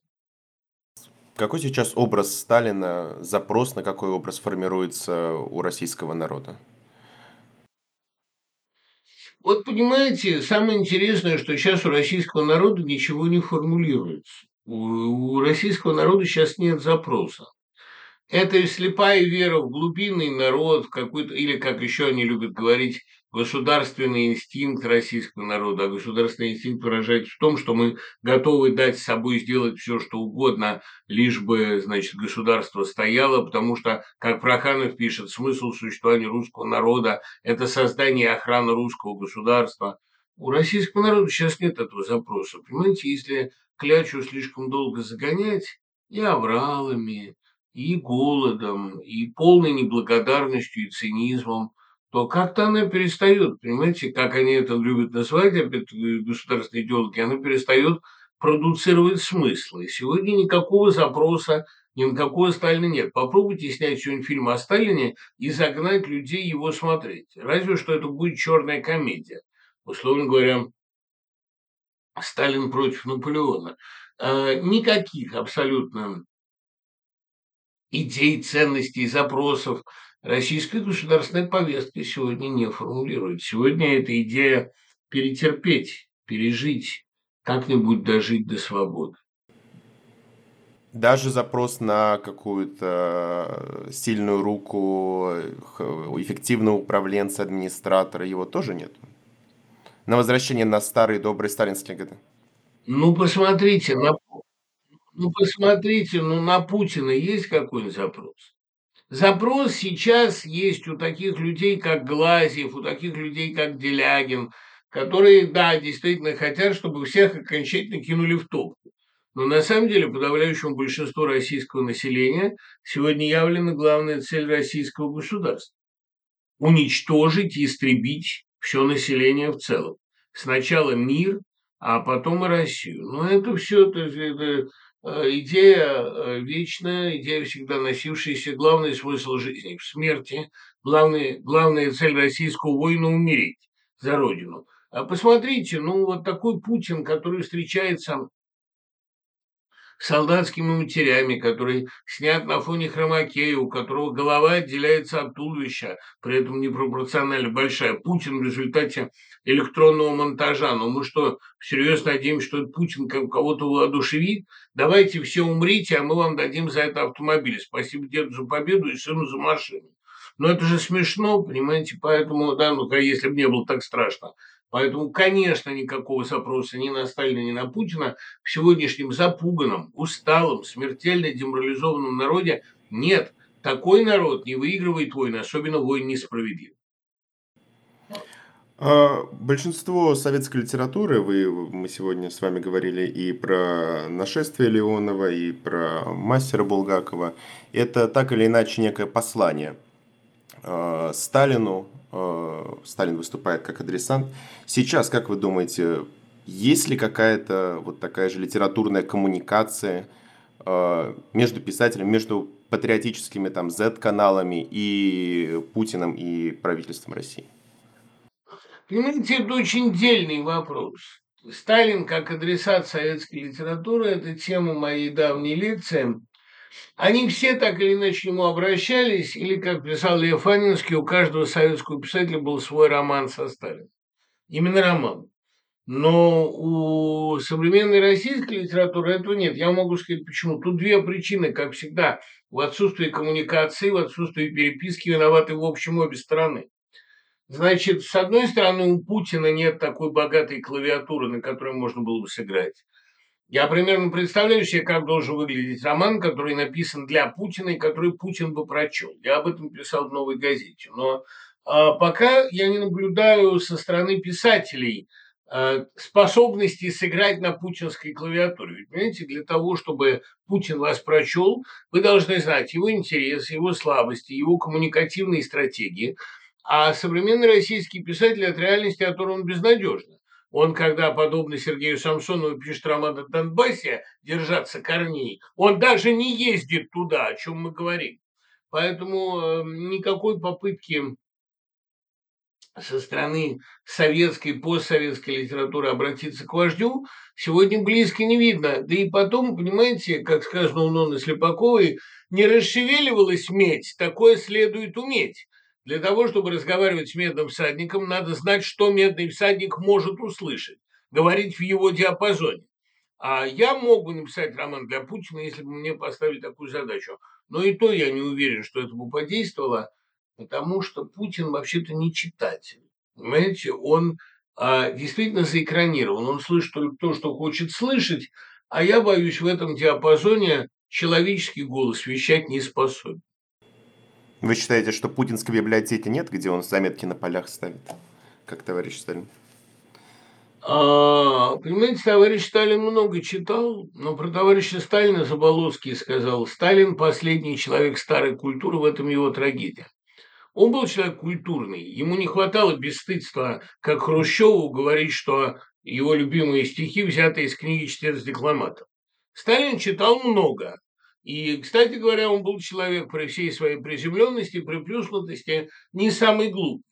Какой сейчас образ Сталина, запрос на какой образ формируется у российского народа? Вот понимаете, самое интересное, что сейчас у российского народа ничего не формулируется. У, у российского народа сейчас нет запроса. Это слепая вера в глубинный народ, в какой-то, или, как еще они любят говорить, государственный инстинкт российского народа. А государственный инстинкт выражается в том, что мы готовы дать с собой сделать все, что угодно, лишь бы, значит, государство стояло, потому что, как Проханов пишет, смысл существования русского народа – это создание и охрана русского государства. У российского народа сейчас нет этого запроса. Понимаете, если клячу слишком долго загонять, и авралами, и голодом, и полной неблагодарностью и цинизмом, то как-то она перестает, понимаете, как они это любят называть, опять государственные идеологи, она перестает продуцировать смыслы. Сегодня никакого запроса ни на какого Сталина нет. Попробуйте снять сегодня фильм о Сталине и загнать людей его смотреть. Разве что это будет черная комедия. Условно говоря, Сталин против Наполеона. А, никаких абсолютно идей, ценностей, запросов российская государственная повестка сегодня не формулирует. Сегодня эта идея перетерпеть, пережить, как-нибудь дожить до свободы. Даже запрос на какую-то сильную руку эффективного управленца, администратора, его тоже нет. На возвращение на старые добрые сталинские годы. Ну, посмотрите, на, ну, посмотрите, ну, на Путина есть какой-нибудь запрос? Запрос сейчас есть у таких людей, как Глазьев, у таких людей, как Делягин, которые, да, действительно хотят, чтобы всех окончательно кинули в топку. Но на самом деле подавляющему большинству российского населения сегодня явлена главная цель российского государства – уничтожить и истребить все население в целом. Сначала мир, а потом и Россию. Но это все, это, это идея э, вечная, идея всегда носившаяся, главный смысл жизни в смерти, главный, главная цель российского воина – умереть за Родину. А посмотрите, ну вот такой Путин, который встречается солдатскими матерями, который снят на фоне хромакея, у которого голова отделяется от туловища, при этом непропорционально большая. Путин в результате электронного монтажа. Но мы что, всерьез надеемся, что этот Путин кого-то воодушевит? Давайте все умрите, а мы вам дадим за это автомобиль. Спасибо деду за победу и сыну за машину. Но это же смешно, понимаете, поэтому, да, ну, если бы не было так страшно. Поэтому, конечно, никакого запроса ни на Сталина, ни на Путина в сегодняшнем запуганном, усталом, смертельно деморализованном народе нет. Такой народ не выигрывает войны, особенно войн несправедлив. А, большинство советской литературы, вы, мы сегодня с вами говорили и про нашествие Леонова, и про мастера Булгакова, это так или иначе некое послание э, Сталину. Э, Сталин выступает как адресант. Сейчас, как вы думаете, есть ли какая-то вот такая же литературная коммуникация э, между писателем, между патриотическими там Z-каналами и Путиным и правительством России? Понимаете, это очень дельный вопрос. Сталин как адресат советской литературы – это тема моей давней лекции. Они все так или иначе к нему обращались, или, как писал Лев Анинский, у каждого советского писателя был свой роман со Сталином. Именно роман. Но у современной российской литературы этого нет. Я могу сказать, почему. Тут две причины, как всегда. В отсутствии коммуникации, в отсутствии переписки виноваты в общем обе стороны. Значит, с одной стороны, у Путина нет такой богатой клавиатуры, на которой можно было бы сыграть. Я примерно представляю себе, как должен выглядеть роман, который написан для Путина и который Путин бы прочел. Я об этом писал в «Новой газете». Но а, пока я не наблюдаю со стороны писателей а, способности сыграть на путинской клавиатуре. Ведь, понимаете, для того, чтобы Путин вас прочел, вы должны знать его интересы, его слабости, его коммуникативные стратегии – а современный российский писатель от реальности, от которой он безнадежно. Он, когда, подобно Сергею Самсонову, пишет роман о Донбассе «Держаться корней», он даже не ездит туда, о чем мы говорим. Поэтому э, никакой попытки со стороны советской, постсоветской литературы обратиться к вождю сегодня близко не видно. Да и потом, понимаете, как сказано у Ноны Слепаковой, не расшевеливалась медь, такое следует уметь. Для того, чтобы разговаривать с медным всадником, надо знать, что медный всадник может услышать, говорить в его диапазоне. А я мог бы написать роман для Путина, если бы мне поставили такую задачу. Но и то я не уверен, что это бы подействовало, потому что Путин вообще-то не читатель. Понимаете, он а, действительно заэкранирован, он слышит только то, что хочет слышать, а я боюсь, в этом диапазоне человеческий голос вещать не способен. Вы считаете, что путинской библиотеки нет, где он заметки на полях ставит, как товарищ Сталин? А, понимаете, товарищ Сталин много читал, но про товарища Сталина Заболоцкий сказал, Сталин – последний человек старой культуры, в этом его трагедия. Он был человек культурный, ему не хватало бесстыдства, как Хрущеву, говорить, что его любимые стихи взяты из книги «Чтец декламатов». Сталин читал много, и, кстати говоря, он был человек при всей своей приземленности, приплюснутости, не самый глупый.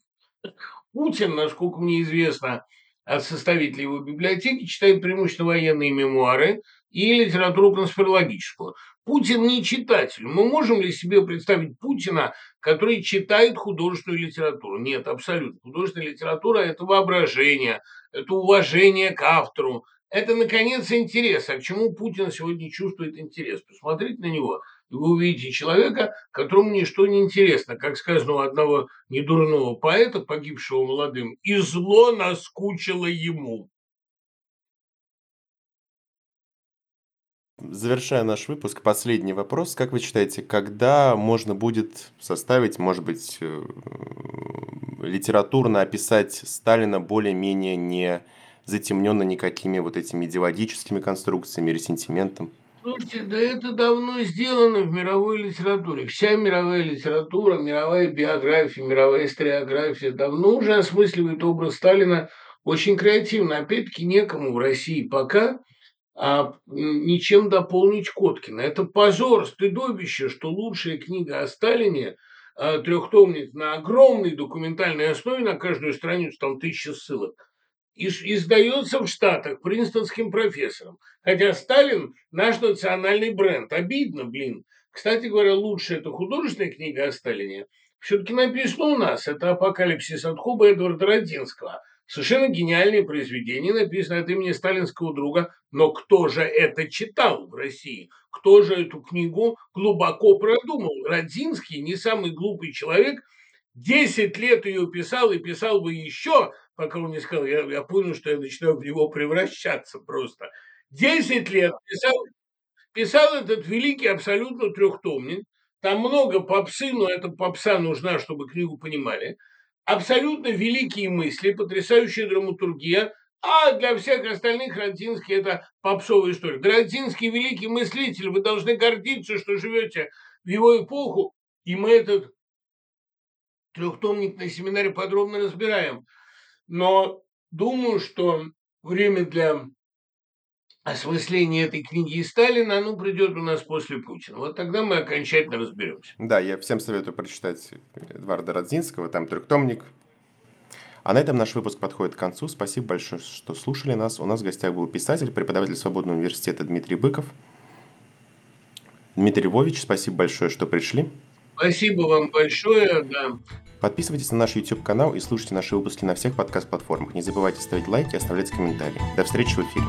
Путин, насколько мне известно от составителей его библиотеки, читает преимущественно военные мемуары и литературу конспирологическую. Путин не читатель. Мы можем ли себе представить Путина, который читает художественную литературу? Нет, абсолютно. Художественная литература – это воображение, это уважение к автору, это, наконец, интерес. А к чему Путин сегодня чувствует интерес? Посмотрите на него, и вы увидите человека, которому ничто не интересно. Как сказано у одного недурного поэта, погибшего молодым, «И зло наскучило ему». Завершая наш выпуск, последний вопрос. Как вы считаете, когда можно будет составить, может быть, э, литературно описать Сталина более-менее не затемнено никакими вот этими идеологическими конструкциями, ресентиментом. Слушайте, да это давно сделано в мировой литературе. Вся мировая литература, мировая биография, мировая историография давно уже осмысливает образ Сталина очень креативно. Опять-таки некому в России пока а ничем дополнить Коткина. Это позор, стыдобище, что лучшая книга о Сталине а, трехтомник на огромной документальной основе, на каждую страницу там тысяча ссылок, издается в Штатах принстонским профессором. Хотя Сталин – наш национальный бренд. Обидно, блин. Кстати говоря, лучшая это художественная книга о Сталине все-таки написана у нас. Это «Апокалипсис от Хуба» Эдварда Родинского. Совершенно гениальное произведение, написано от имени сталинского друга. Но кто же это читал в России? Кто же эту книгу глубоко продумал? Родинский, не самый глупый человек, 10 лет ее писал и писал бы еще, пока он не сказал, я, я понял, что я начинаю в него превращаться просто. Десять лет писал, писал этот великий абсолютно трехтомник. Там много попсы, но эта попса нужна, чтобы книгу понимали. Абсолютно великие мысли, потрясающая драматургия, а для всех остальных Родзинский – это попсовая история. Родзинский – великий мыслитель, вы должны гордиться, что живете в его эпоху, и мы этот трехтомник на семинаре подробно разбираем. Но думаю, что время для осмысления этой книги и Сталина, оно придет у нас после Путина. Вот тогда мы окончательно разберемся. Да, я всем советую прочитать Эдварда Родзинского, там трехтомник, а на этом наш выпуск подходит к концу. Спасибо большое, что слушали нас. У нас в гостях был писатель, преподаватель Свободного университета Дмитрий Быков. Дмитрий Львович, спасибо большое, что пришли. Спасибо вам большое, да. Подписывайтесь на наш YouTube-канал и слушайте наши выпуски на всех подкаст-платформах. Не забывайте ставить лайки и оставлять комментарии. До встречи в эфире.